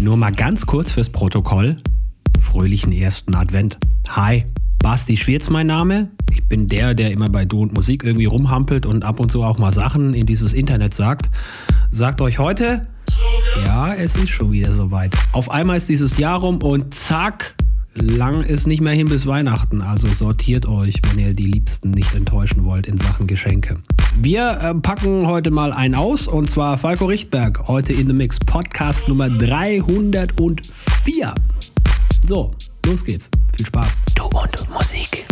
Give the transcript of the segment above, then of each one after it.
Nur mal ganz kurz fürs Protokoll. Fröhlichen ersten Advent. Hi, Basti Schwirz mein Name. Ich bin der, der immer bei Du und Musik irgendwie rumhampelt und ab und zu auch mal Sachen in dieses Internet sagt. Sagt euch heute, ja, es ist schon wieder soweit. Auf einmal ist dieses Jahr rum und zack, lang ist nicht mehr hin bis Weihnachten. Also sortiert euch, wenn ihr die Liebsten nicht enttäuschen wollt in Sachen Geschenke. Wir äh, packen heute mal einen aus und zwar Falco Richtberg, heute in The Mix, Podcast Nummer 304. So, los geht's. Viel Spaß. Du und Musik.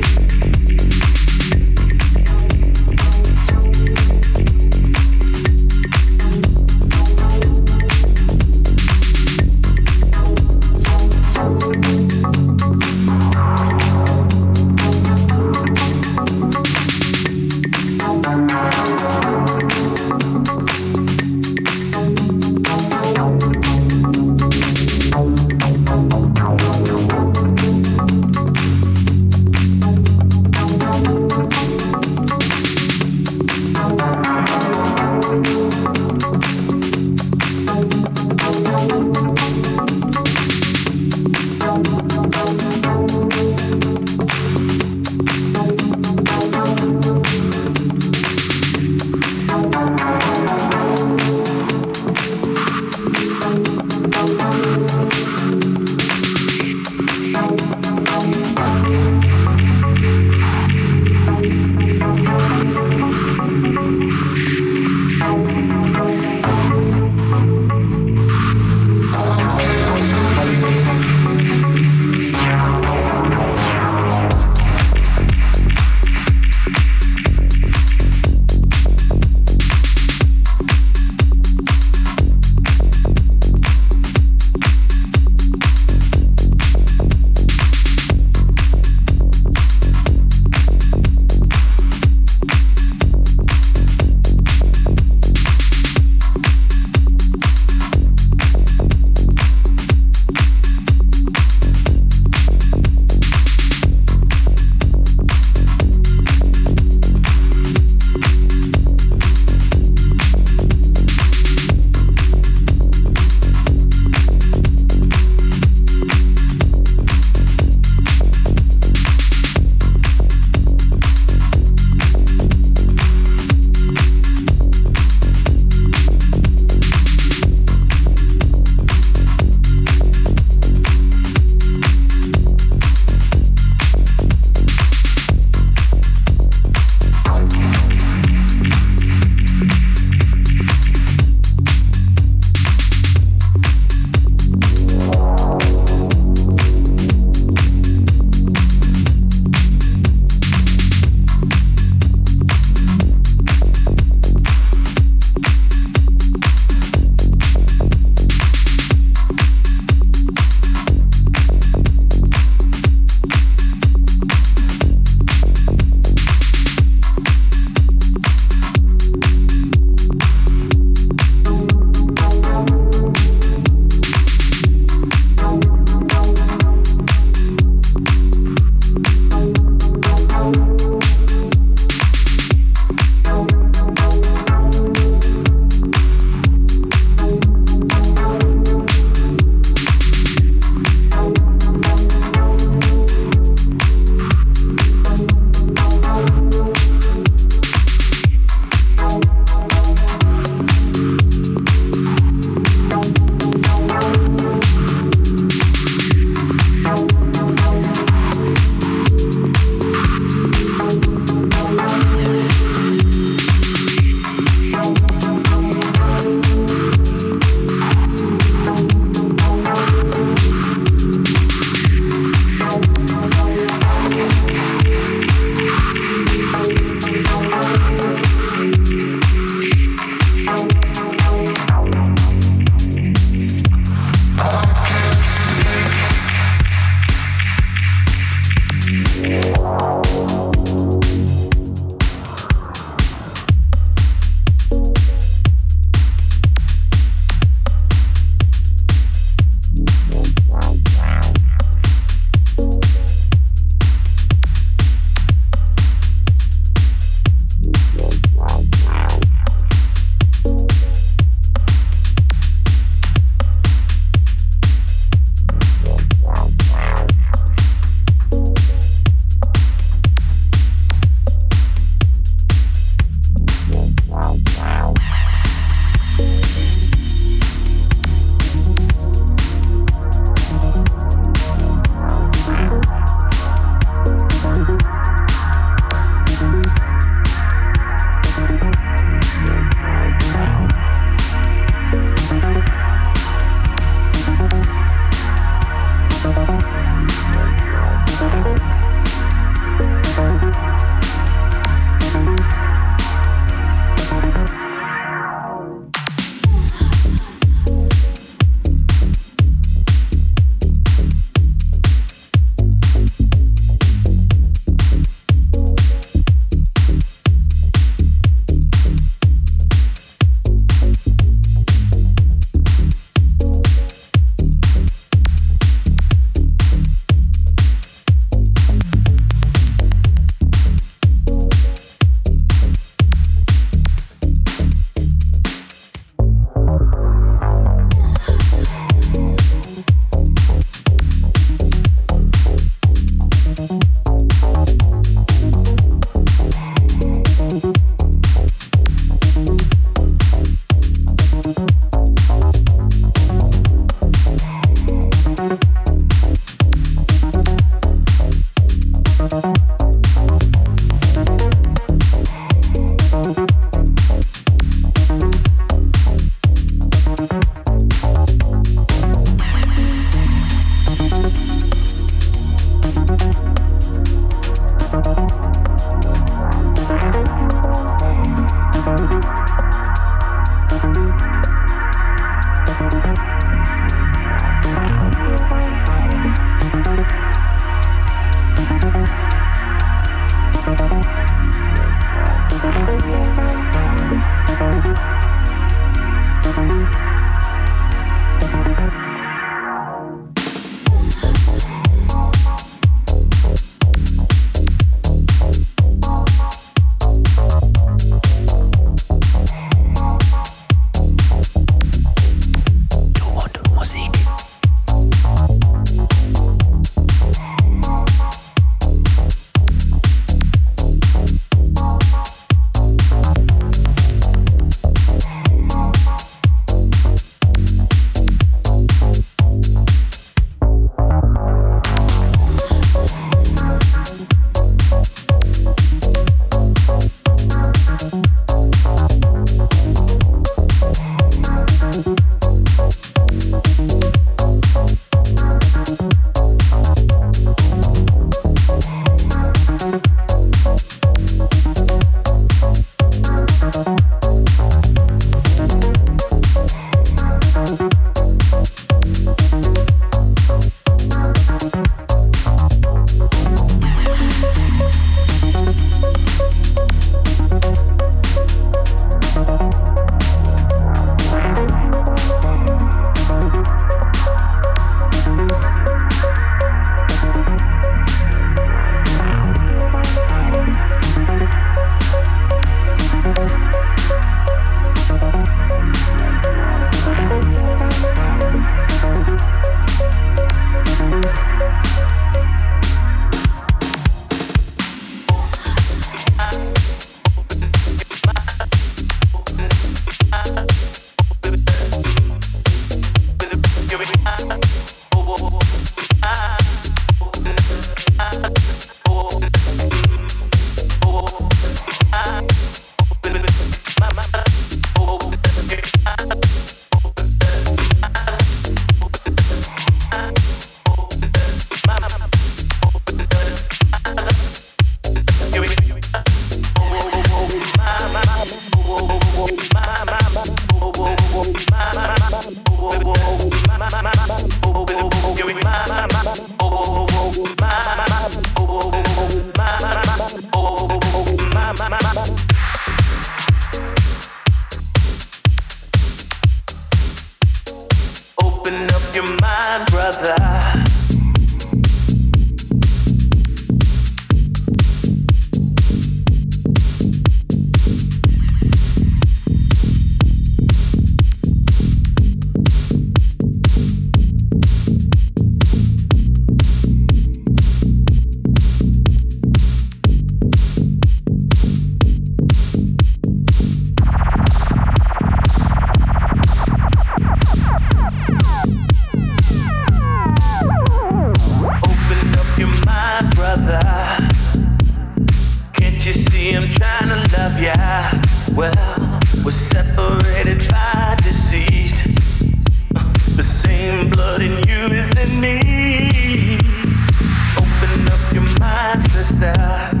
is.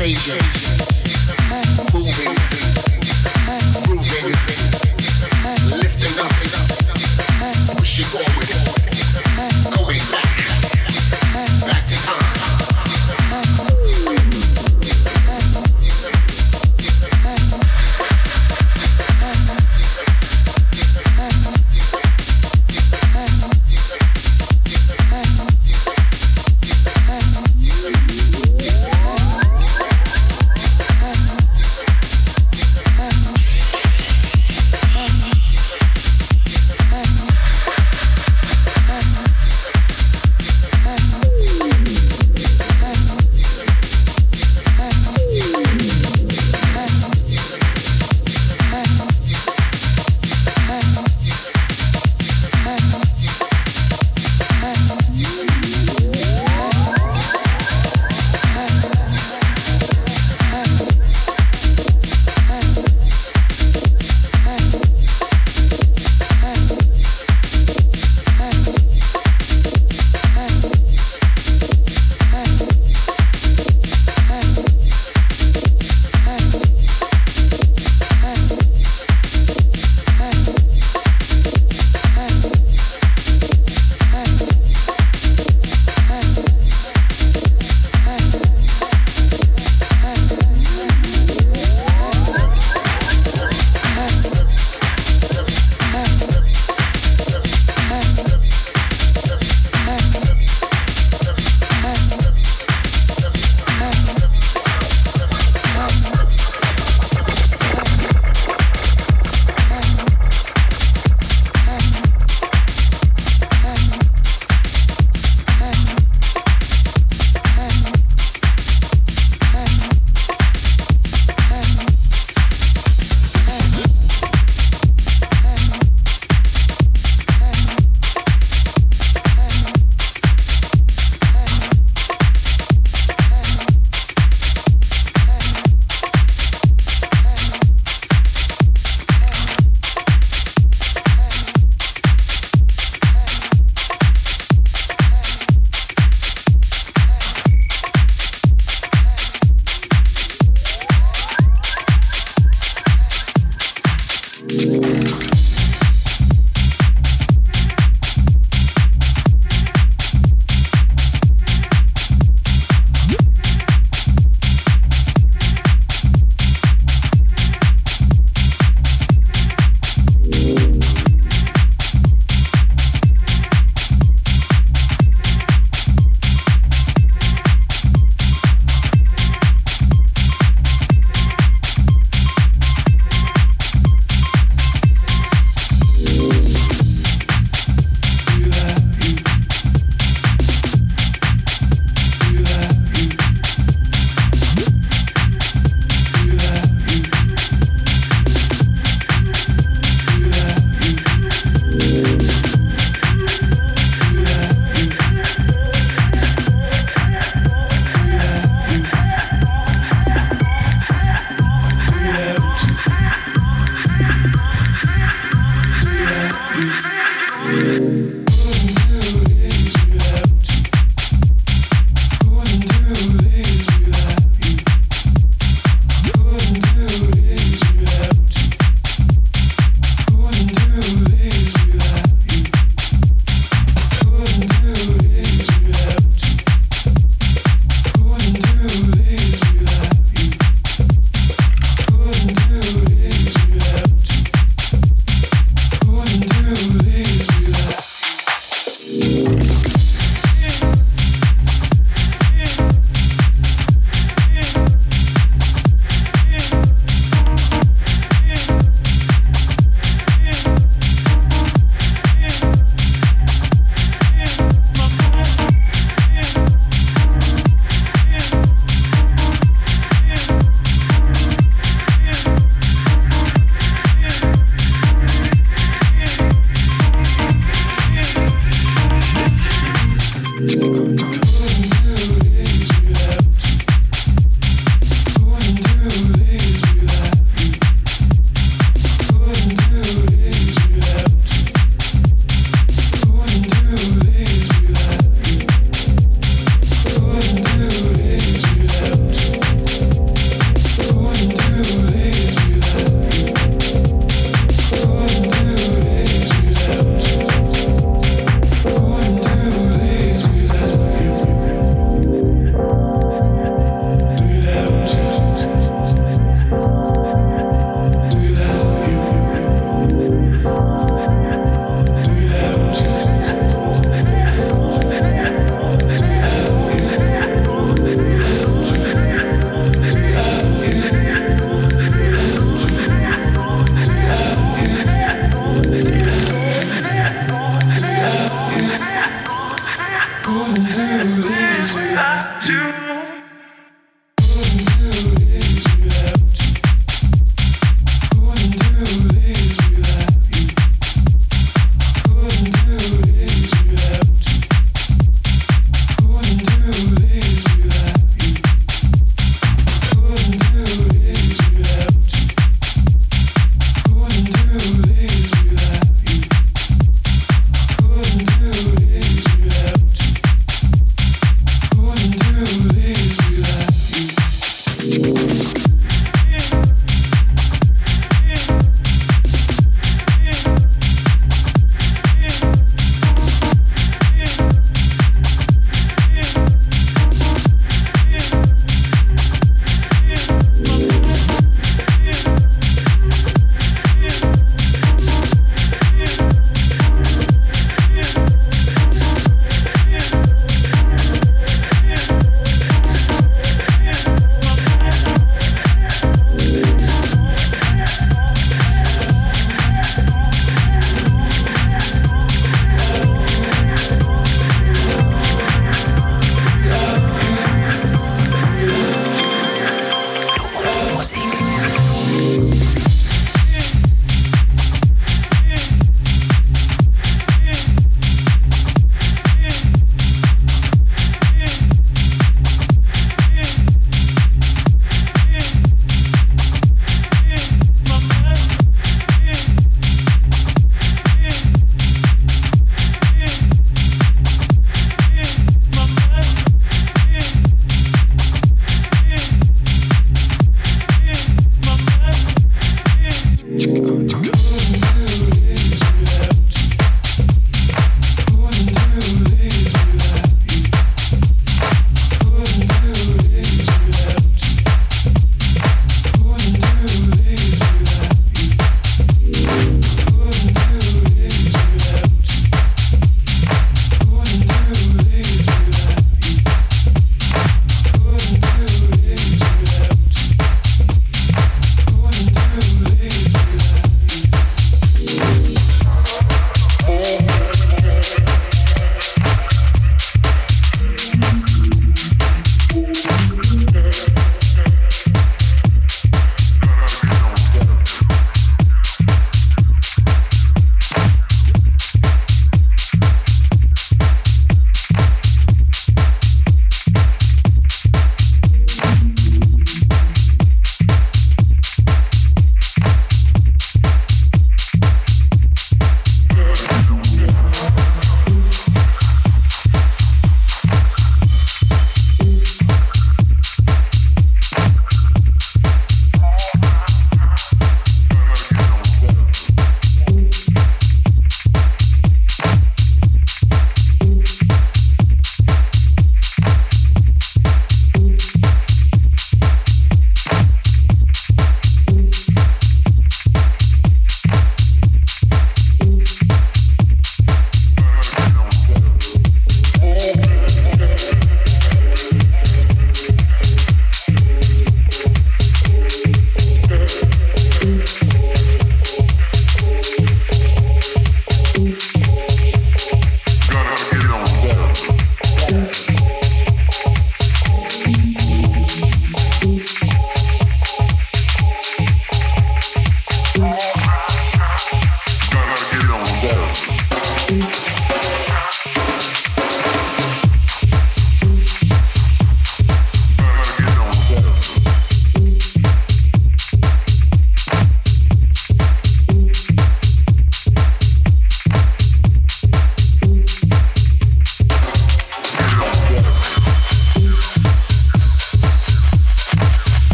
Asia.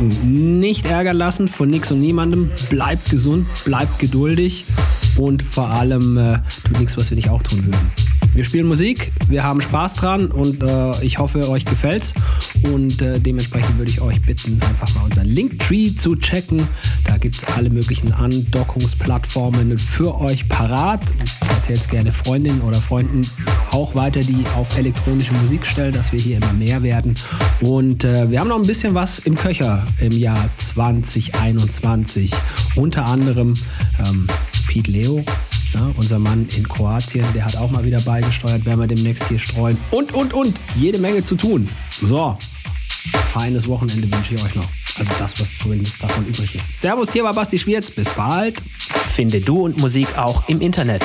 Denken, nicht ärgern lassen von nix und niemandem. Bleibt gesund, bleibt geduldig und vor allem äh, tut nichts, was wir nicht auch tun würden. Wir spielen Musik, wir haben Spaß dran und äh, ich hoffe, euch gefällt's. Und äh, dementsprechend würde ich euch bitten, einfach mal unseren Linktree zu checken. Da gibt es alle möglichen Andockungsplattformen für euch parat. Erzählt gerne Freundinnen oder Freunden auch weiter, die auf elektronische Musik stellen, dass wir hier immer mehr werden. Und äh, wir haben noch ein bisschen was im Köcher im Jahr 2021. Unter anderem ähm, Pete Leo ja, unser Mann in Kroatien, der hat auch mal wieder beigesteuert, werden wir demnächst hier streuen. Und, und, und, jede Menge zu tun. So, feines Wochenende wünsche ich euch noch. Also das, was zumindest davon übrig ist. Servus, hier war Basti Schwierz. Bis bald. Finde Du und Musik auch im Internet.